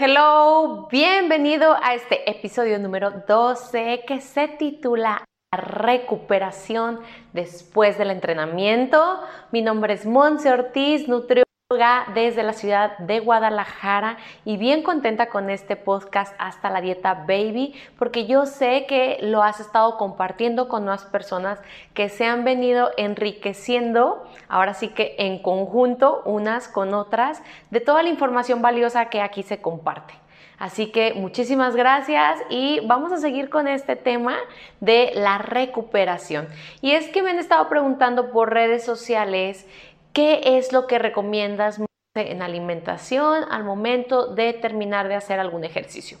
Hello, bienvenido a este episodio número 12 que se titula Recuperación después del entrenamiento. Mi nombre es Monse Ortiz, nutrióloga desde la ciudad de Guadalajara y bien contenta con este podcast hasta la dieta baby porque yo sé que lo has estado compartiendo con más personas que se han venido enriqueciendo ahora sí que en conjunto unas con otras de toda la información valiosa que aquí se comparte. Así que muchísimas gracias y vamos a seguir con este tema de la recuperación. Y es que me han estado preguntando por redes sociales ¿Qué es lo que recomiendas en alimentación al momento de terminar de hacer algún ejercicio?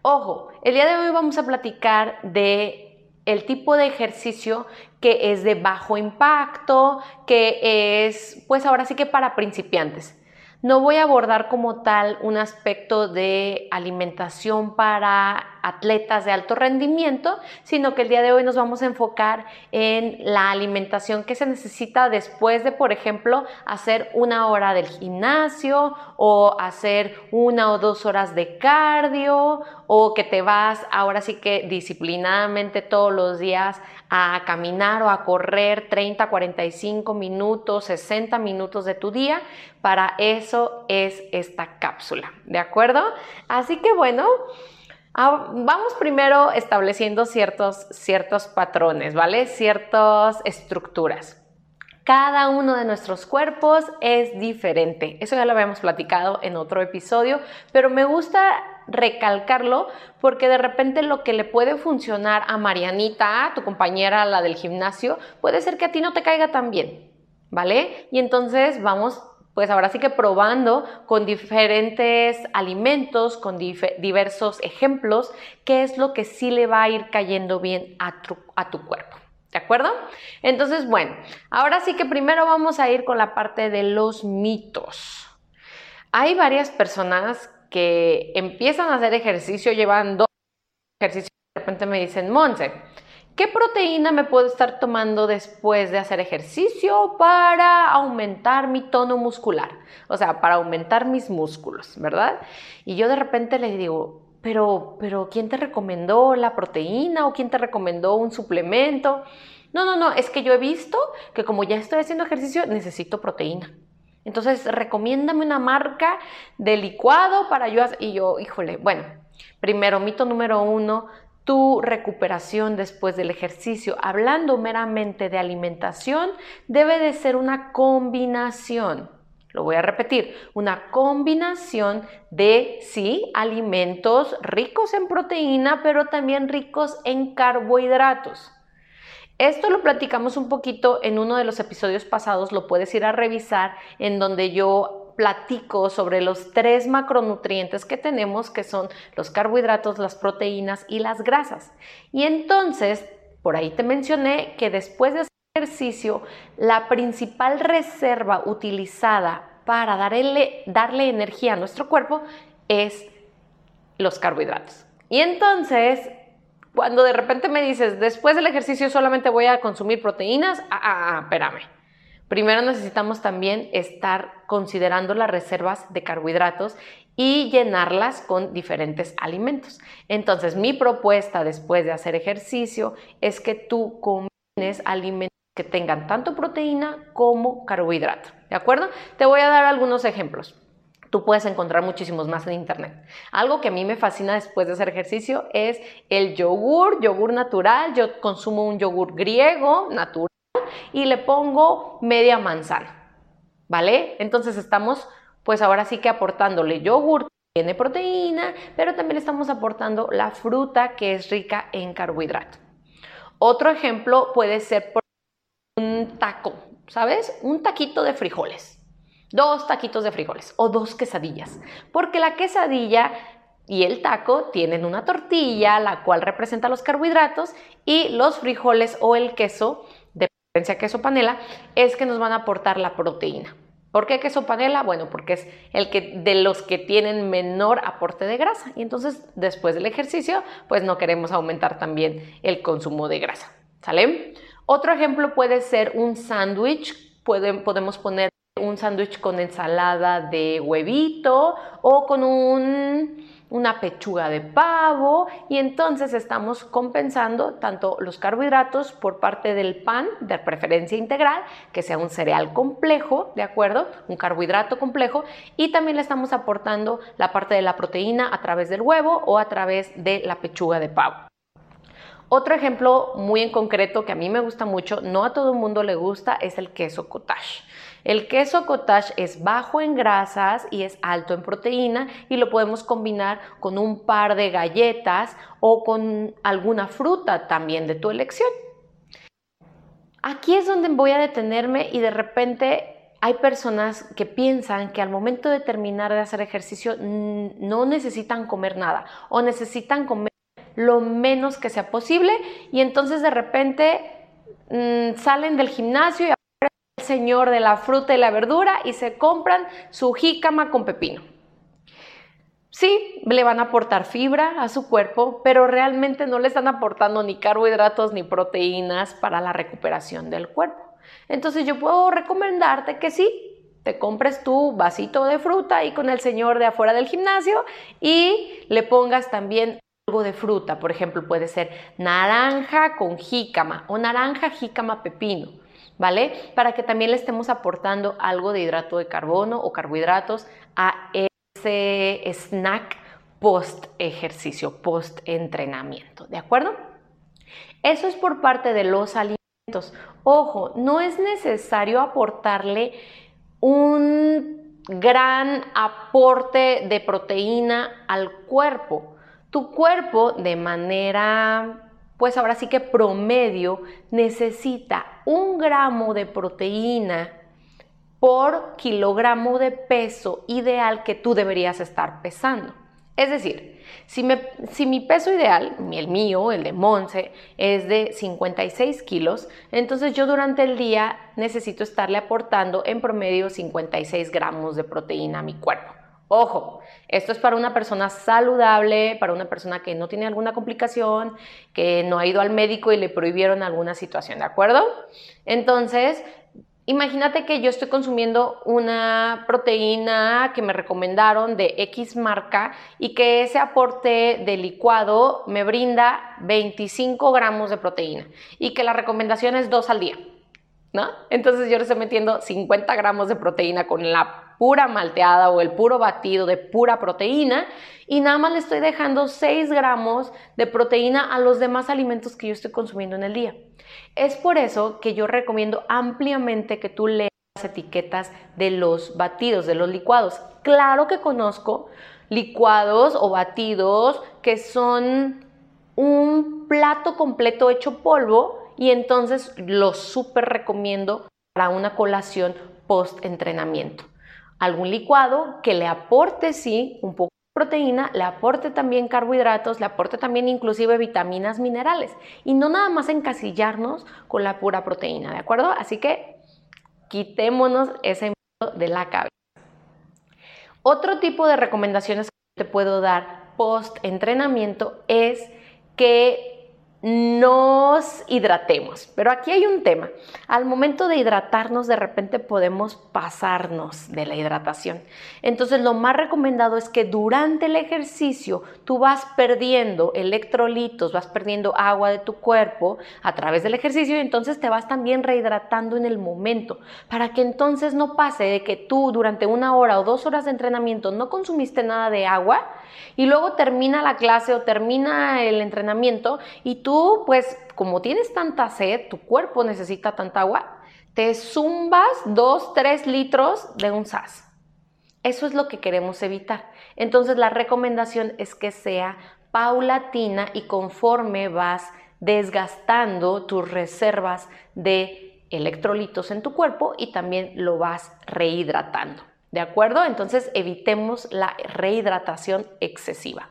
Ojo, el día de hoy vamos a platicar de el tipo de ejercicio que es de bajo impacto, que es pues ahora sí que para principiantes. No voy a abordar como tal un aspecto de alimentación para atletas de alto rendimiento, sino que el día de hoy nos vamos a enfocar en la alimentación que se necesita después de, por ejemplo, hacer una hora del gimnasio o hacer una o dos horas de cardio o que te vas ahora sí que disciplinadamente todos los días a caminar o a correr 30, 45 minutos, 60 minutos de tu día. Para eso es esta cápsula, ¿de acuerdo? Así que bueno, ah, vamos primero estableciendo ciertos, ciertos patrones, ¿vale? Ciertas estructuras. Cada uno de nuestros cuerpos es diferente. Eso ya lo habíamos platicado en otro episodio, pero me gusta recalcarlo porque de repente lo que le puede funcionar a Marianita, tu compañera, la del gimnasio, puede ser que a ti no te caiga tan bien, ¿vale? Y entonces vamos pues ahora sí que probando con diferentes alimentos, con diversos ejemplos, qué es lo que sí le va a ir cayendo bien a tu, cuerpo. ¿De acuerdo? Entonces, bueno, ahora sí que primero vamos a ir con la parte de los mitos. Hay varias personas que empiezan a hacer ejercicio, llevando ejercicio y de repente me dicen, Monse, ¿qué proteína me puedo estar tomando después de hacer ejercicio para aumentar mi tono muscular? O sea, para aumentar mis músculos, ¿verdad? Y yo de repente les digo, pero, pero, ¿quién te recomendó la proteína o quién te recomendó un suplemento? No, no, no, es que yo he visto que como ya estoy haciendo ejercicio, necesito proteína. Entonces, recomiéndame una marca de licuado para yo Y yo, híjole, bueno, primero, mito número uno, tu recuperación después del ejercicio, hablando meramente de alimentación, debe de ser una combinación. Lo voy a repetir, una combinación de, sí, alimentos ricos en proteína, pero también ricos en carbohidratos. Esto lo platicamos un poquito en uno de los episodios pasados, lo puedes ir a revisar, en donde yo platico sobre los tres macronutrientes que tenemos, que son los carbohidratos, las proteínas y las grasas. Y entonces, por ahí te mencioné que después de hacer ejercicio, la principal reserva utilizada para darle, darle energía a nuestro cuerpo es los carbohidratos. Y entonces, cuando de repente me dices, después del ejercicio solamente voy a consumir proteínas, ah, ah, ah, espérame. Primero necesitamos también estar considerando las reservas de carbohidratos y llenarlas con diferentes alimentos. Entonces, mi propuesta después de hacer ejercicio es que tú combines alimentos que tengan tanto proteína como carbohidrato. ¿De acuerdo? Te voy a dar algunos ejemplos. Tú puedes encontrar muchísimos más en internet. Algo que a mí me fascina después de hacer ejercicio es el yogur, yogur natural. Yo consumo un yogur griego natural y le pongo media manzana. ¿Vale? Entonces estamos pues ahora sí que aportándole yogur tiene proteína, pero también estamos aportando la fruta que es rica en carbohidrato. Otro ejemplo puede ser un taco, ¿sabes? Un taquito de frijoles dos taquitos de frijoles o dos quesadillas, porque la quesadilla y el taco tienen una tortilla, la cual representa los carbohidratos, y los frijoles o el queso, de preferencia queso panela, es que nos van a aportar la proteína. ¿Por qué queso panela? Bueno, porque es el que de los que tienen menor aporte de grasa. Y entonces, después del ejercicio, pues no queremos aumentar también el consumo de grasa. ¿Sale? Otro ejemplo puede ser un sándwich. Podemos poner un sándwich con ensalada de huevito o con un una pechuga de pavo y entonces estamos compensando tanto los carbohidratos por parte del pan de preferencia integral, que sea un cereal complejo, ¿de acuerdo? Un carbohidrato complejo y también le estamos aportando la parte de la proteína a través del huevo o a través de la pechuga de pavo. Otro ejemplo muy en concreto que a mí me gusta mucho, no a todo el mundo le gusta, es el queso cottage. El queso cottage es bajo en grasas y es alto en proteína y lo podemos combinar con un par de galletas o con alguna fruta también de tu elección. Aquí es donde voy a detenerme y de repente hay personas que piensan que al momento de terminar de hacer ejercicio no necesitan comer nada o necesitan comer lo menos que sea posible y entonces de repente mm, salen del gimnasio y señor de la fruta y la verdura y se compran su jícama con pepino. Sí, le van a aportar fibra a su cuerpo, pero realmente no le están aportando ni carbohidratos ni proteínas para la recuperación del cuerpo. Entonces yo puedo recomendarte que sí, te compres tu vasito de fruta y con el señor de afuera del gimnasio y le pongas también algo de fruta. Por ejemplo, puede ser naranja con jícama o naranja jícama pepino. ¿Vale? Para que también le estemos aportando algo de hidrato de carbono o carbohidratos a ese snack post ejercicio, post entrenamiento, ¿de acuerdo? Eso es por parte de los alimentos. Ojo, no es necesario aportarle un gran aporte de proteína al cuerpo. Tu cuerpo de manera pues ahora sí que promedio necesita un gramo de proteína por kilogramo de peso ideal que tú deberías estar pesando. Es decir, si, si, mi peso ideal, el mío, el de Monse, es de 56 kilos, entonces yo durante el día necesito estarle aportando en promedio 56 gramos de proteína a mi cuerpo. Ojo, esto es para una persona saludable, para una persona que no tiene alguna complicación, que no ha ido al médico y le prohibieron alguna situación, ¿de acuerdo? Entonces, imagínate que yo estoy consumiendo una proteína que me recomendaron de X marca y que ese aporte de licuado me brinda 25 gramos de proteína y que la recomendación es dos al día. ¿No? Entonces yo le estoy metiendo 50 gramos de proteína con la pura malteada o el puro batido de pura proteína y nada más le estoy dejando 6 gramos de proteína a los demás alimentos que yo estoy consumiendo en el día. Es por eso que yo recomiendo ampliamente que tú leas las etiquetas de los batidos, de los licuados. Claro que conozco licuados o batidos que son un plato completo hecho polvo y entonces los súper recomiendo para una colación post entrenamiento algún licuado que le aporte, sí, un poco de proteína, le aporte también carbohidratos, le aporte también inclusive vitaminas, minerales. Y no nada más encasillarnos con la pura proteína, ¿de acuerdo? Así que quitémonos ese miedo de la cabeza. Otro tipo de recomendaciones que te puedo dar post entrenamiento es que nos hidratemos. Pero aquí hay un tema. Al momento de hidratarnos, de repente podemos pasarnos de la hidratación. Entonces, lo más recomendado es que durante el ejercicio tú vas perdiendo electrolitos, vas perdiendo agua de tu cuerpo a través del ejercicio y entonces te vas también rehidratando en el momento, para que entonces no pase de que tú durante una hora o dos horas de entrenamiento no consumiste nada de agua y luego termina la clase o termina el entrenamiento y tú tú, pues, como tienes tanta sed, tu cuerpo necesita tanta agua, te zumbas 2, 3 litros de un SAS. Eso es lo que queremos evitar. Entonces, la recomendación es que sea paulatina y conforme vas desgastando tus reservas de electrolitos en tu cuerpo y también lo vas rehidratando. ¿De acuerdo? Entonces evitemos la rehidratación excesiva.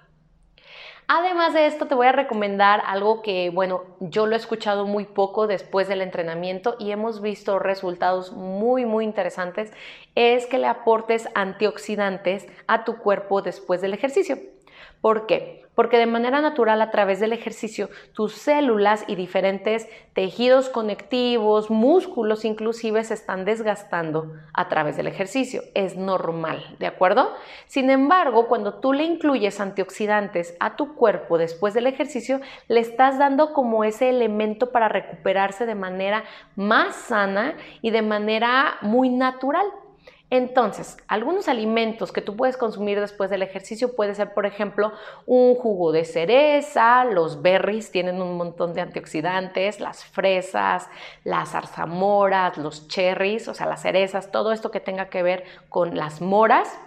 Además de esto, te voy a recomendar algo que, bueno, yo lo he escuchado muy poco después del entrenamiento y hemos visto resultados muy, muy interesantes, es que le aportes antioxidantes a tu cuerpo después del ejercicio. ¿Por qué? Porque de manera natural a través del ejercicio tus células y diferentes tejidos conectivos, músculos inclusive se están desgastando a través del ejercicio. Es normal, ¿de acuerdo? Sin embargo, cuando tú le incluyes antioxidantes a tu cuerpo después del ejercicio, le estás dando como ese elemento para recuperarse de manera más sana y de manera muy natural. Entonces, algunos alimentos que tú puedes consumir después del ejercicio puede ser, por ejemplo, un jugo de cereza, los berries tienen un montón de antioxidantes, las fresas, las zarzamoras, los cherries, o sea, las cerezas, todo esto que tenga que ver con las moras.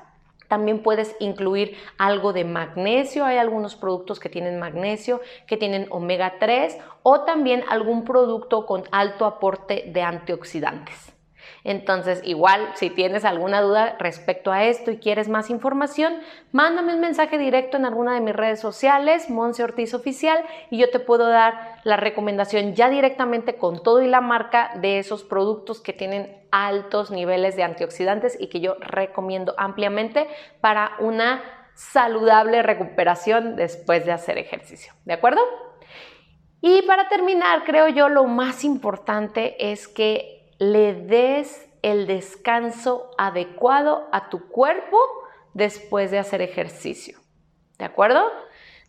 También puedes incluir algo de magnesio, hay algunos productos que tienen magnesio, que tienen omega 3 o también algún producto con alto aporte de antioxidantes. Entonces, igual, si tienes alguna duda respecto a esto y quieres más información, mándame un mensaje directo en alguna de mis redes sociales, Monse Ortiz Oficial, y yo te puedo dar la recomendación ya directamente con todo y la marca de esos productos que tienen altos niveles de antioxidantes y que yo recomiendo ampliamente para una saludable recuperación después de hacer ejercicio. ¿De acuerdo? Y para terminar, creo yo lo más importante es que le des el descanso adecuado a tu cuerpo después de hacer ejercicio. ¿De acuerdo?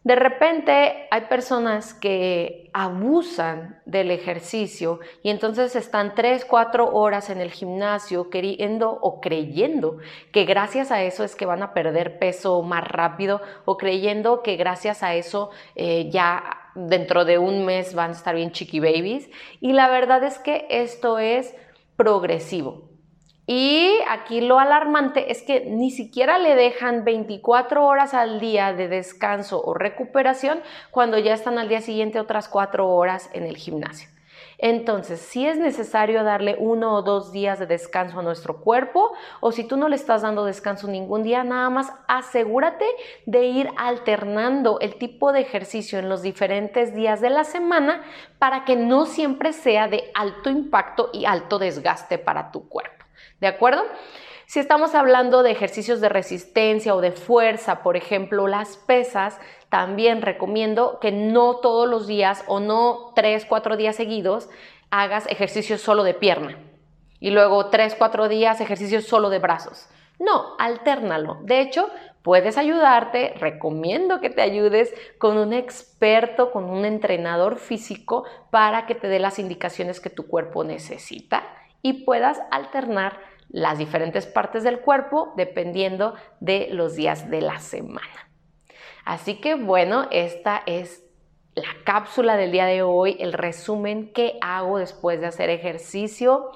De repente hay personas que abusan del ejercicio y entonces están 3, 4 horas en el gimnasio queriendo o creyendo que gracias a eso es que van a perder peso más rápido o creyendo que gracias a eso eh, ya dentro de un mes van a estar bien chiqui babies. Y la verdad es que esto es progresivo. Y aquí lo alarmante es que ni siquiera le dejan 24 horas al día de descanso o recuperación cuando ya están al día siguiente otras 4 horas en el gimnasio. Entonces, si es necesario darle uno o dos días de descanso a nuestro cuerpo, o si tú no le estás dando descanso ningún día, nada más asegúrate de ir alternando el tipo de ejercicio en los diferentes días de la semana para que no siempre sea de alto impacto y alto desgaste para tu cuerpo. ¿De acuerdo? Si estamos hablando de ejercicios de resistencia o de fuerza, por ejemplo, las pesas, también recomiendo que no todos los días o no tres, cuatro días seguidos hagas ejercicios solo de pierna y luego tres, cuatro días ejercicios solo de brazos. No, alternalo. De hecho, puedes ayudarte, recomiendo que te ayudes con un experto, con un entrenador físico para que te dé las indicaciones que tu cuerpo necesita y puedas alternar las diferentes partes del cuerpo dependiendo de los días de la semana. Así que bueno, esta es la cápsula del día de hoy, el resumen que hago después de hacer ejercicio.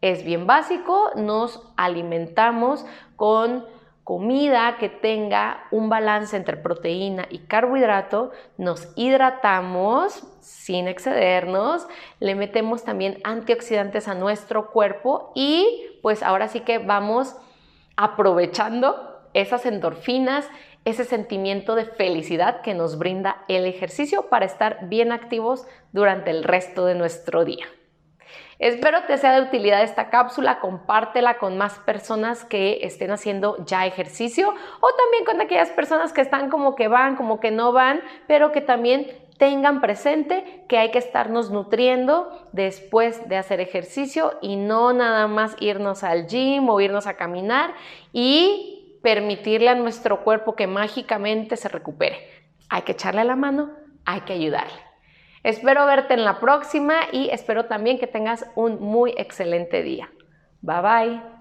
Es bien básico, nos alimentamos con comida que tenga un balance entre proteína y carbohidrato, nos hidratamos sin excedernos, le metemos también antioxidantes a nuestro cuerpo y pues ahora sí que vamos aprovechando esas endorfinas, ese sentimiento de felicidad que nos brinda el ejercicio para estar bien activos durante el resto de nuestro día. Espero te sea de utilidad esta cápsula, compártela con más personas que estén haciendo ya ejercicio o también con aquellas personas que están como que van, como que no van, pero que también tengan presente que hay que estarnos nutriendo después de hacer ejercicio y no nada más irnos al gym o irnos a caminar y permitirle a nuestro cuerpo que mágicamente se recupere. Hay que echarle la mano, hay que ayudarle. Espero verte en la próxima y espero también que tengas un muy excelente día. Bye bye.